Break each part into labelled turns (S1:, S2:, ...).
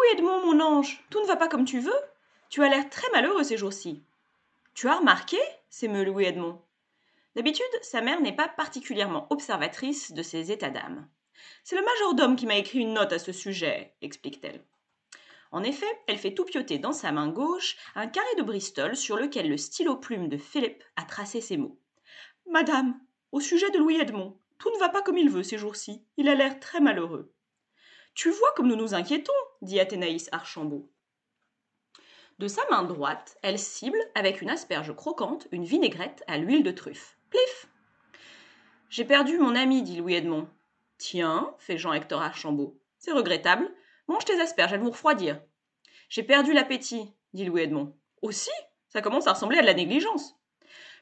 S1: Louis Edmond, mon ange, tout ne va pas comme tu veux. Tu as l'air très malheureux ces jours-ci. Tu as remarqué s'émeut Louis Edmond? D'habitude, sa mère n'est pas particulièrement observatrice de ses états d'âme. C'est le majordome qui m'a écrit une note à ce sujet, explique-t-elle. En effet, elle fait tout pioter dans sa main gauche un carré de Bristol sur lequel le stylo plume de Philippe a tracé ces mots. Madame, au sujet de Louis Edmond, tout ne va pas comme il veut ces jours-ci. Il a l'air très malheureux. Tu vois comme nous nous inquiétons, dit Athénaïs Archambault. De sa main droite, elle cible, avec une asperge croquante, une vinaigrette à l'huile de truffe. Plif J'ai perdu mon ami, dit Louis Edmond. Tiens, fait Jean-Hector Archambault. C'est regrettable. Mange tes asperges, elles vont refroidir. J'ai perdu l'appétit, dit Louis Edmond. Aussi Ça commence à ressembler à de la négligence.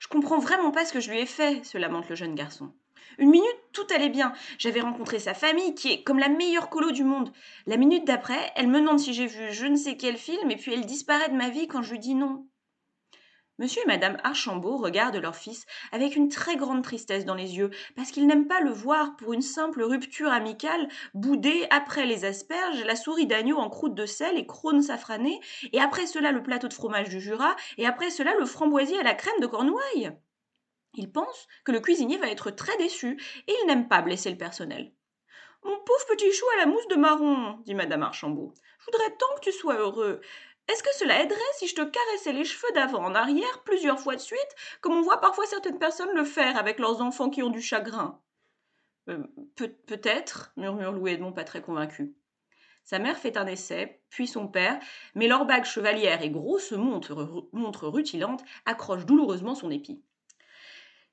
S1: Je comprends vraiment pas ce que je lui ai fait, se lamente le jeune garçon. Une minute, tout allait bien. J'avais rencontré sa famille, qui est comme la meilleure colo du monde. La minute d'après, elle me demande si j'ai vu je ne sais quel film, et puis elle disparaît de ma vie quand je lui dis non. Monsieur et Madame Archambault regardent leur fils avec une très grande tristesse dans les yeux, parce qu'ils n'aiment pas le voir pour une simple rupture amicale, bouder après les asperges, la souris d'agneau en croûte de sel et crône safranée, et après cela le plateau de fromage du Jura, et après cela le framboisier à la crème de Cornouailles. Il pense que le cuisinier va être très déçu et il n'aime pas blesser le personnel. Mon pauvre petit chou à la mousse de marron, dit madame Archambault. Je voudrais tant que tu sois heureux. Est-ce que cela aiderait si je te caressais les cheveux d'avant en arrière plusieurs fois de suite, comme on voit parfois certaines personnes le faire avec leurs enfants qui ont du chagrin euh, Peut-être, murmure Louis Edmond pas très convaincu. Sa mère fait un essai, puis son père, mais leur bague chevalière et grosse montre, montre rutilante accroche douloureusement son épi.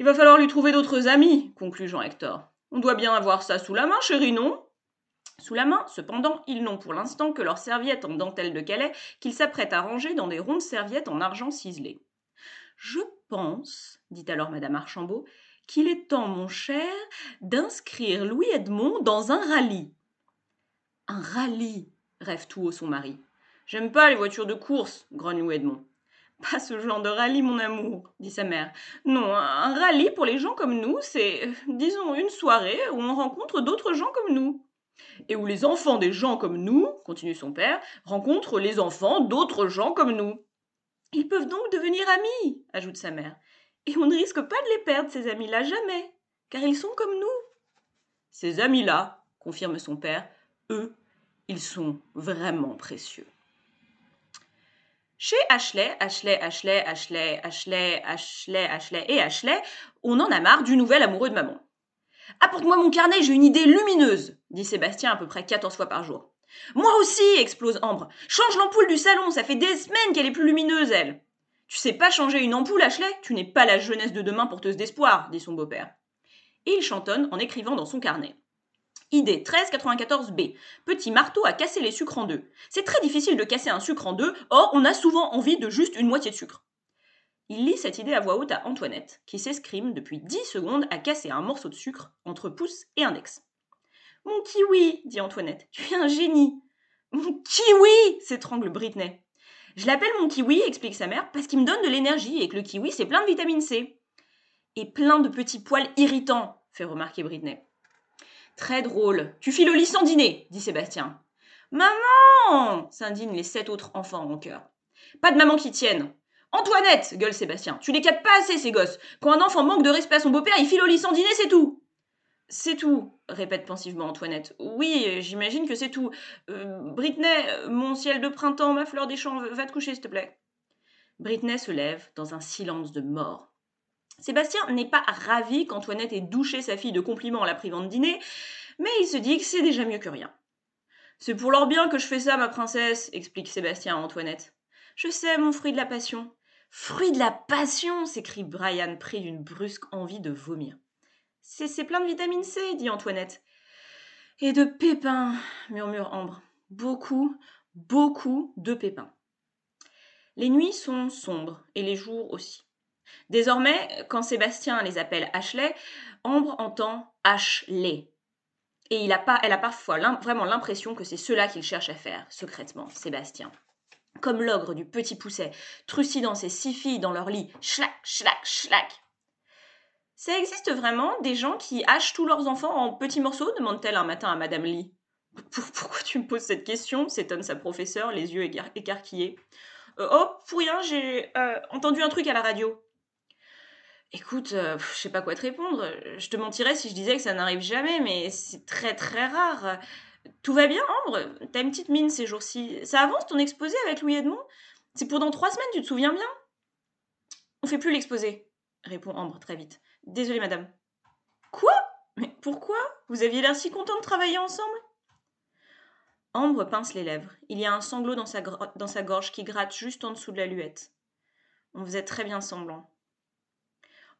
S1: Il va falloir lui trouver d'autres amis, conclut Jean Hector. On doit bien avoir ça sous la main, chérie, non? Sous la main, cependant, ils n'ont pour l'instant que leurs serviettes en dentelle de Calais qu'ils s'apprêtent à ranger dans des rondes serviettes en argent ciselé. Je pense, dit alors madame Archambault, qu'il est temps, mon cher, d'inscrire Louis Edmond dans un rallye. Un rallye rêve tout haut son mari. J'aime pas les voitures de course, grogne Louis Edmond. Pas ce genre de rallye, mon amour, dit sa mère. Non, un rallye pour les gens comme nous, c'est, euh, disons, une soirée où on rencontre d'autres gens comme nous. Et où les enfants des gens comme nous, continue son père, rencontrent les enfants d'autres gens comme nous. Ils peuvent donc devenir amis, ajoute sa mère. Et on ne risque pas de les perdre, ces amis-là, jamais, car ils sont comme nous. Ces amis-là, confirme son père, eux, ils sont vraiment précieux. Chez Ashley, Ashley, Ashley, Ashley, Ashley, Ashley, Ashley et Ashley, on en a marre du nouvel amoureux de maman. Apporte-moi mon carnet, j'ai une idée lumineuse, dit Sébastien à peu près 14 fois par jour. Moi aussi, explose Ambre. Change l'ampoule du salon, ça fait des semaines qu'elle est plus lumineuse, elle. Tu sais pas changer une ampoule, Ashley? Tu n'es pas la jeunesse de demain porteuse d'espoir, dit son beau-père. Et il chantonne en écrivant dans son carnet. Idée 1394B. Petit marteau à casser les sucres en deux. C'est très difficile de casser un sucre en deux, or on a souvent envie de juste une moitié de sucre. Il lit cette idée à voix haute à Antoinette, qui s'escrime depuis dix secondes à casser un morceau de sucre entre pouce et index. Mon kiwi, dit Antoinette, tu es un génie. Mon kiwi s'étrangle Britney. Je l'appelle mon kiwi, explique sa mère, parce qu'il me donne de l'énergie et que le kiwi c'est plein de vitamine C. Et plein de petits poils irritants, fait remarquer Britney. Très drôle. Tu files au lit sans dîner, dit Sébastien. Maman s'indignent les sept autres enfants en chœur. Pas de maman qui tienne. Antoinette gueule Sébastien. Tu les captes pas assez, ces gosses. Quand un enfant manque de respect à son beau-père, il file au lit sans dîner, c'est tout. C'est tout, répète pensivement Antoinette. Oui, j'imagine que c'est tout. Euh, Britney, mon ciel de printemps, ma fleur des champs, va te coucher, s'il te plaît. Britney se lève dans un silence de mort. Sébastien n'est pas ravi qu'Antoinette ait douché sa fille de compliments en la privant de dîner, mais il se dit que c'est déjà mieux que rien. C'est pour leur bien que je fais ça, ma princesse, explique Sébastien à Antoinette. Je sais, mon fruit de la passion. Fruit de la passion s'écrie Brian, pris d'une brusque envie de vomir. C'est plein de vitamine C, dit Antoinette. Et de pépins, murmure Ambre. Beaucoup, beaucoup de pépins. Les nuits sont sombres, et les jours aussi. Désormais, quand Sébastien les appelle Ashley, Ambre entend Ashley. Et il a pas, elle a parfois vraiment l'impression que c'est cela qu'il cherche à faire, secrètement, Sébastien. Comme l'ogre du petit pousset, trucidant ses six filles dans leur lit, schlac, schlac, schlac. Ça existe vraiment des gens qui hachent tous leurs enfants en petits morceaux demande-t-elle un matin à Madame Lee. Pourquoi tu me poses cette question? s'étonne sa professeure, les yeux écarquillés. Euh, oh, pour rien, j'ai euh, entendu un truc à la radio. Écoute, euh, je sais pas quoi te répondre. Je te mentirais si je disais que ça n'arrive jamais, mais c'est très très rare. Tout va bien, Ambre? T'as une petite mine ces jours-ci. Ça avance ton exposé avec Louis Edmond? C'est pour dans trois semaines, tu te souviens bien? On fait plus l'exposé, répond Ambre très vite. Désolée, madame. Quoi? Mais pourquoi? Vous aviez l'air si content de travailler ensemble? Ambre pince les lèvres. Il y a un sanglot dans sa, dans sa gorge qui gratte juste en dessous de la luette. On faisait très bien semblant.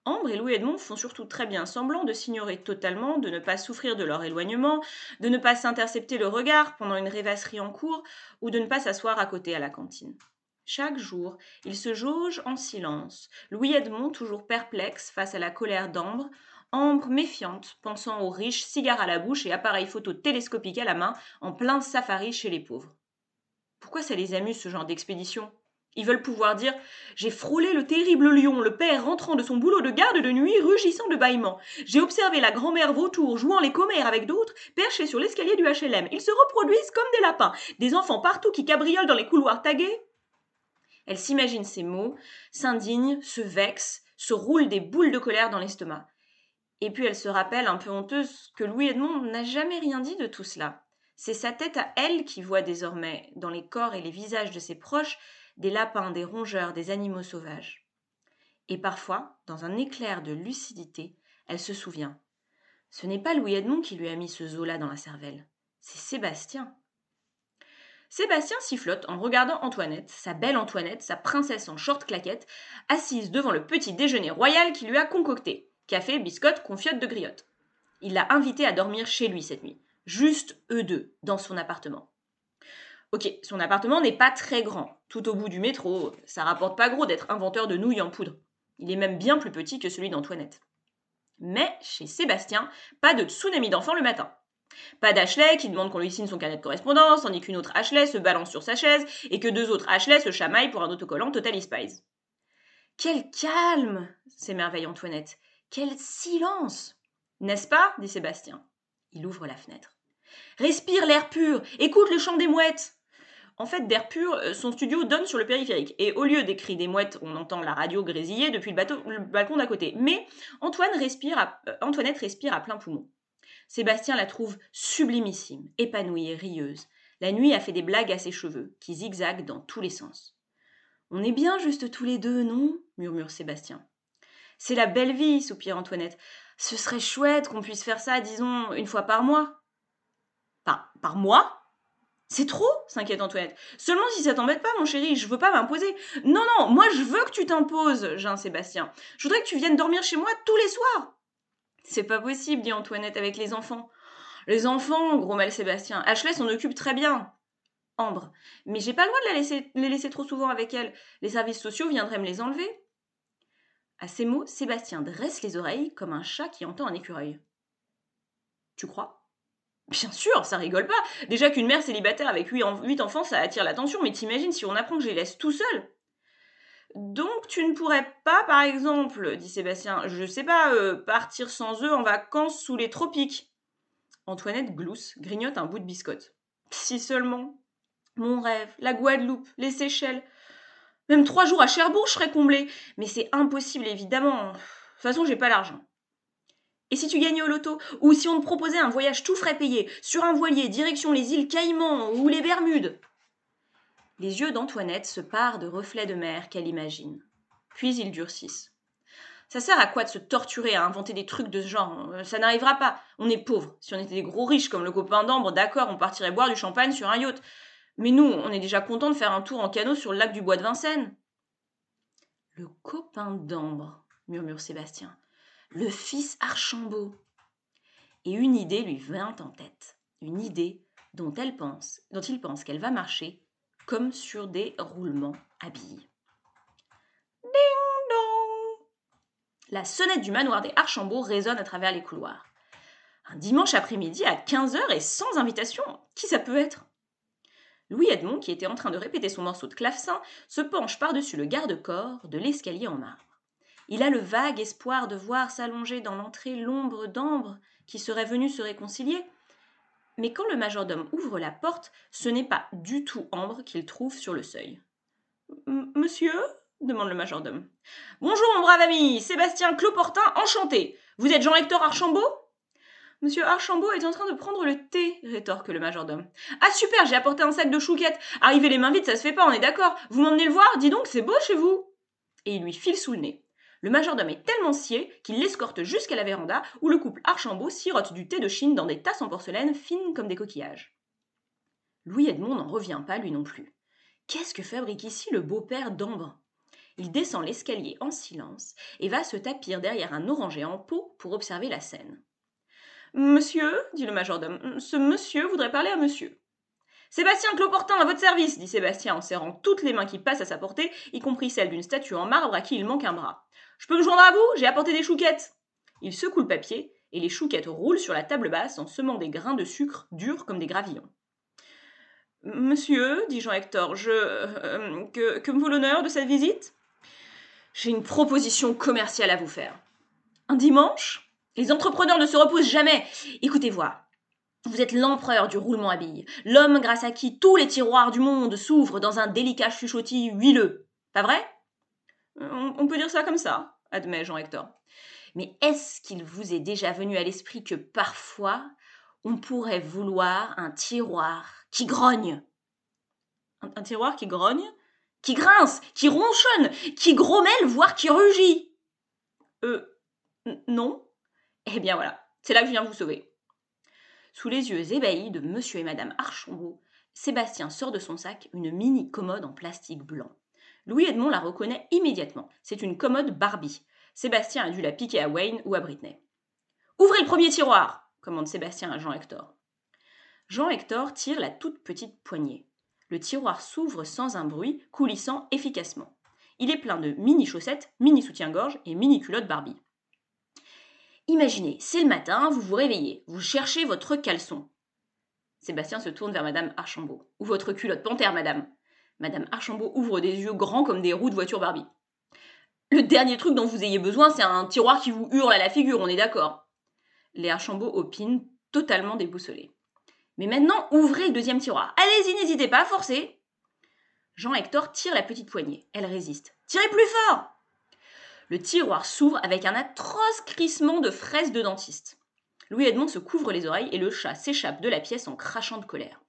S1: Ambre et Louis Edmond font surtout très bien semblant de s'ignorer totalement, de ne pas souffrir de leur éloignement, de ne pas s'intercepter le regard pendant une rêvasserie en cours ou de ne pas s'asseoir à côté à la cantine. Chaque jour, ils se jaugent en silence. Louis Edmond, toujours perplexe face à la colère d'Ambre, Ambre méfiante, pensant aux riches, cigares à la bouche et appareils photo télescopiques à la main, en plein safari chez les pauvres. Pourquoi ça les amuse ce genre d'expédition? Ils veulent pouvoir dire J'ai frôlé le terrible lion, le père rentrant de son boulot de garde de nuit, rugissant de bâillements. J'ai observé la grand-mère vautour jouant les commères avec d'autres, perchés sur l'escalier du HLM. Ils se reproduisent comme des lapins, des enfants partout qui cabriolent dans les couloirs tagués. Elle s'imagine ces mots, s'indigne, se vexe, se roule des boules de colère dans l'estomac. Et puis elle se rappelle, un peu honteuse, que Louis Edmond n'a jamais rien dit de tout cela. C'est sa tête à elle qui voit désormais, dans les corps et les visages de ses proches, des lapins, des rongeurs, des animaux sauvages. Et parfois, dans un éclair de lucidité, elle se souvient. Ce n'est pas Louis Edmond qui lui a mis ce zoo-là dans la cervelle, c'est Sébastien. Sébastien sifflote en regardant Antoinette, sa belle Antoinette, sa princesse en short claquette, assise devant le petit déjeuner royal qu'il lui a concocté café, biscotte, confiote de griotte. Il l'a invité à dormir chez lui cette nuit, juste eux deux, dans son appartement. Ok, son appartement n'est pas très grand, tout au bout du métro, ça rapporte pas gros d'être inventeur de nouilles en poudre. Il est même bien plus petit que celui d'Antoinette. Mais chez Sébastien, pas de tsunami d'enfants le matin. Pas d'Ashley qui demande qu'on lui signe son carnet de correspondance, tandis qu'une autre Ashley se balance sur sa chaise et que deux autres Ashley se chamaillent pour un autocollant Total Spies. Quel calme s'émerveille Antoinette. Quel silence N'est-ce pas dit Sébastien. Il ouvre la fenêtre. Respire l'air pur, écoute le chant des mouettes. En fait, d'air pur, euh, son studio donne sur le périphérique. Et au lieu des cris des mouettes, on entend la radio grésiller depuis le, balcon d'à côté. Mais euh, Antoinette respire à plein poumon. Sébastien la trouve sublimissime, épanouie et rieuse. La nuit a fait des blagues à ses cheveux, qui zigzaguent dans tous les sens. On est bien juste tous les deux, non? murmure Sébastien. C'est la belle vie, soupire Antoinette. Ce serait chouette qu'on puisse faire ça, disons, une fois par mois. Par, par mois? C'est trop s'inquiète Antoinette. Seulement si ça t'embête pas, mon chéri, je veux pas m'imposer. Non, non, moi je veux que tu t'imposes, Jean Sébastien. Je voudrais que tu viennes dormir chez moi tous les soirs. C'est pas possible, dit Antoinette avec les enfants. Les enfants, gros mal Sébastien. Ashley s'en occupe très bien. Ambre. Mais j'ai pas le droit de les laisser trop souvent avec elle. Les services sociaux viendraient me les enlever. À ces mots, Sébastien dresse les oreilles comme un chat qui entend un écureuil. Tu crois? Bien sûr, ça rigole pas. Déjà qu'une mère célibataire avec huit, enfants, ça attire l'attention, mais t'imagines si on apprend que je les laisse tout seuls? Donc tu ne pourrais pas, par exemple, dit Sébastien, je sais pas, euh, partir sans eux en vacances sous les tropiques. Antoinette glousse, grignote un bout de biscotte. Si seulement. Mon rêve, la Guadeloupe, les Seychelles. Même trois jours à Cherbourg, je serais comblée. Mais c'est impossible, évidemment. De toute façon, j'ai pas l'argent. Et si tu gagnais au loto Ou si on te proposait un voyage tout frais payé, sur un voilier, direction les îles Caïmans ou les Bermudes? Les yeux d'Antoinette se parent de reflets de mer qu'elle imagine. Puis ils durcissent. Ça sert à quoi de se torturer à inventer des trucs de ce genre? Ça n'arrivera pas. On est pauvres. Si on était des gros riches comme le copain d'Ambre, d'accord, on partirait boire du champagne sur un yacht. Mais nous, on est déjà content de faire un tour en canot sur le lac du Bois de Vincennes. Le copain d'Ambre, murmure Sébastien le fils Archambault. Et une idée lui vint en tête, une idée dont elle pense, dont il pense qu'elle va marcher comme sur des roulements à. Ding dong La sonnette du manoir des Archambault résonne à travers les couloirs. Un dimanche après-midi à 15h et sans invitation, qui ça peut être? Louis Edmond, qui était en train de répéter son morceau de clavecin, se penche par-dessus le garde-corps de l'escalier en marbre. Il a le vague espoir de voir s'allonger dans l'entrée l'ombre d'ambre qui serait venue se réconcilier. Mais quand le majordome ouvre la porte, ce n'est pas du tout Ambre qu'il trouve sur le seuil. Monsieur? demande le majordome. Bonjour, mon brave ami, Sébastien Cloportin, enchanté. Vous êtes Jean-Hector Archambault? Monsieur Archambault est en train de prendre le thé, rétorque le majordome. Ah super, j'ai apporté un sac de chouquettes. Arriver les mains vides, ça se fait pas, on est d'accord. Vous m'emmenez le voir Dis donc, c'est beau chez vous. Et il lui file sous le nez. Le majordome est tellement scié qu'il l'escorte jusqu'à la véranda où le couple Archambault sirote du thé de Chine dans des tasses en porcelaine fines comme des coquillages. Louis Edmond n'en revient pas, lui non plus. Qu'est-ce que fabrique ici le beau-père d'Ambre Il descend l'escalier en silence et va se tapir derrière un oranger en pot pour observer la scène. Monsieur, dit le majordome, ce monsieur voudrait parler à monsieur. Sébastien Cloportin, à votre service, dit Sébastien en serrant toutes les mains qui passent à sa portée, y compris celle d'une statue en marbre à qui il manque un bras. Je peux me joindre à vous J'ai apporté des chouquettes. Il secoue le papier, et les chouquettes roulent sur la table basse en semant des grains de sucre durs comme des gravillons. Monsieur, dit Jean-Hector, je. Euh, que, que me vaut l'honneur de cette visite? J'ai une proposition commerciale à vous faire. Un dimanche les entrepreneurs ne se reposent jamais. Écoutez voir. Vous êtes l'empereur du roulement à billes, l'homme grâce à qui tous les tiroirs du monde s'ouvrent dans un délicat chuchotis huileux. Pas vrai? On, peut dire ça comme ça, admet Jean-Hector. Mais est-ce qu'il vous est déjà venu à l'esprit que parfois on pourrait vouloir un tiroir qui grogne? Un, tiroir qui grogne Qui grince Qui ronchonne Qui grommelle, voire qui rugit? Euh. Non eh bien voilà, c'est là que je viens vous sauver. Sous les yeux ébahis de monsieur et madame Archambault, Sébastien sort de son sac une mini commode en plastique blanc. Louis Edmond la reconnaît immédiatement. C'est une commode Barbie. Sébastien a dû la piquer à Wayne ou à Britney. Ouvrez le premier tiroir commande Sébastien à Jean-Hector. Jean-Hector tire la toute petite poignée. Le tiroir s'ouvre sans un bruit, coulissant efficacement. Il est plein de mini chaussettes, mini soutien-gorge et mini culottes Barbie. Imaginez, c'est le matin, vous vous réveillez, vous cherchez votre caleçon. Sébastien se tourne vers Madame Archambault. Ou votre culotte panthère, madame. Madame Archambault ouvre des yeux grands comme des roues de voiture Barbie. Le dernier truc dont vous ayez besoin, c'est un tiroir qui vous hurle à la figure, on est d'accord. Les Archambault opinent, totalement déboussolés. Mais maintenant, ouvrez le deuxième tiroir. Allez-y, n'hésitez pas, forcez. Jean-Hector tire la petite poignée. Elle résiste. Tirez plus fort le tiroir s'ouvre avec un atroce crissement de fraises de dentiste. Louis Edmond se couvre les oreilles et le chat s'échappe de la pièce en crachant de colère.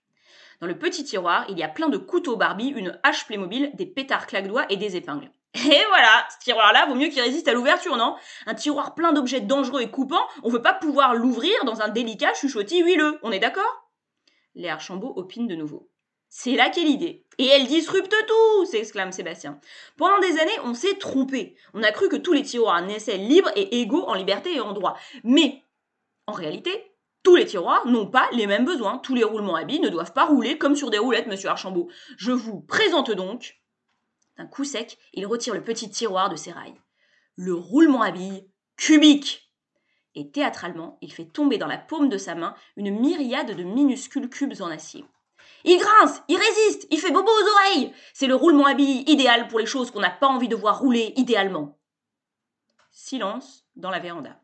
S1: Dans le petit tiroir, il y a plein de couteaux Barbie, une hache Playmobil, des pétards claque-doigts et des épingles. Et voilà, ce tiroir-là vaut mieux qu'il résiste à l'ouverture, non? Un tiroir plein d'objets dangereux et coupants, on veut pas pouvoir l'ouvrir dans un délicat chuchotis huileux, on est d'accord? Les Archambault opinent de nouveau. C'est là qu'est l'idée. Et elle disrupte tout s'exclame Sébastien. Pendant des années, on s'est trompé. On a cru que tous les tiroirs naissaient libres et égaux en liberté et en droit. Mais, en réalité, tous les tiroirs n'ont pas les mêmes besoins. Tous les roulements à billes ne doivent pas rouler comme sur des roulettes, monsieur Archambault. Je vous présente donc. D'un coup sec, il retire le petit tiroir de ses rails. Le roulement à billes cubique. Et théâtralement, il fait tomber dans la paume de sa main une myriade de minuscules cubes en acier. Il grince, il résiste, il fait bobo aux oreilles. C'est le roulement à billes idéal pour les choses qu'on n'a pas envie de voir rouler idéalement. Silence dans la véranda.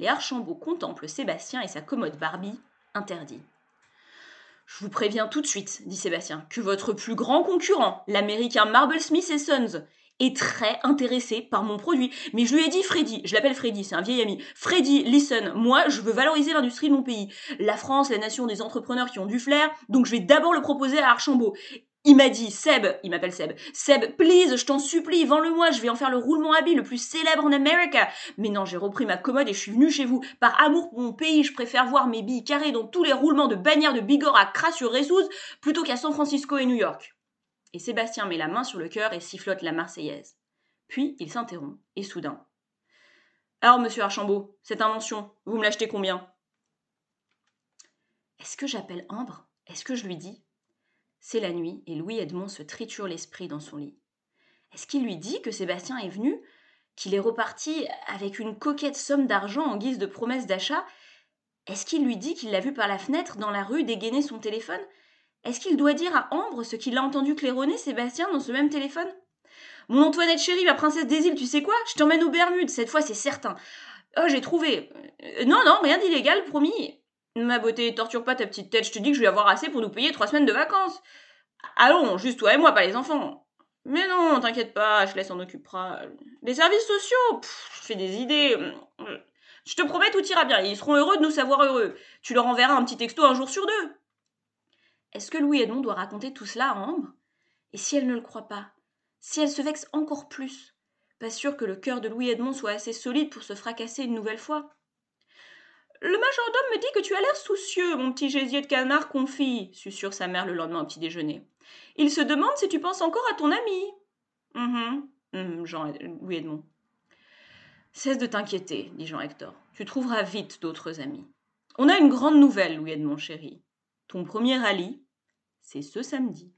S1: Les Archambault contemplent Sébastien et sa commode Barbie, interdit. Je vous préviens tout de suite, dit Sébastien, que votre plus grand concurrent, l'américain Marble Smith Sons, est très intéressé par mon produit. Mais je lui ai dit, Freddy, je l'appelle Freddy, c'est un vieil ami. Freddy, listen, moi, je veux valoriser l'industrie de mon pays. La France, la nation des entrepreneurs qui ont du flair, donc je vais d'abord le proposer à Archambault. Il m'a dit, Seb, il m'appelle Seb, Seb, please, je t'en supplie, vends-le-moi, je vais en faire le roulement habile le plus célèbre en Amérique. Mais non, j'ai repris ma commode et je suis venu chez vous. Par amour pour mon pays, je préfère voir mes billes carrées dans tous les roulements de bannières de Bigorre à Cras-sur-Ressouze plutôt qu'à San Francisco et New York. Et Sébastien met la main sur le cœur et sifflote la Marseillaise. Puis il s'interrompt, et soudain. Alors, monsieur Archambault, cette invention, vous me l'achetez combien? Est-ce que j'appelle Ambre? Est-ce que je lui dis? C'est la nuit, et Louis Edmond se triture l'esprit dans son lit. Est-ce qu'il lui dit que Sébastien est venu Qu'il est reparti avec une coquette somme d'argent en guise de promesse d'achat? Est-ce qu'il lui dit qu'il l'a vu par la fenêtre dans la rue dégainer son téléphone? Est-ce qu'il doit dire à Ambre ce qu'il a entendu claironner Sébastien dans ce même téléphone? Mon Antoinette chérie, ma princesse des îles, tu sais quoi? Je t'emmène aux Bermudes, cette fois c'est certain. Oh, j'ai trouvé. Euh, non, non, rien d'illégal, promis. Ma beauté, torture pas ta petite tête, je te dis que je vais avoir assez pour nous payer trois semaines de vacances. Allons, juste toi et moi, pas les enfants. Mais non, t'inquiète pas, je laisse en occupera. Les services sociaux, je fais des idées. Je te promets, tout ira bien. Ils seront heureux de nous savoir heureux. Tu leur enverras un petit texto un jour sur deux. Est-ce que Louis Edmond doit raconter tout cela à Ambre? Et si elle ne le croit pas? Si elle se vexe encore plus? Pas sûr que le cœur de Louis Edmond soit assez solide pour se fracasser une nouvelle fois? Le majordome me dit que tu as l'air soucieux, mon petit gésier de canard confit, susurre sa mère le lendemain au petit déjeuner. Il se demande si tu penses encore à ton ami. Hum, hum, Jean Louis Edmond. Cesse de t'inquiéter, dit Jean Hector. Tu trouveras vite d'autres amis. On a une grande nouvelle, Louis Edmond chéri. Ton premier rallye, c'est ce samedi.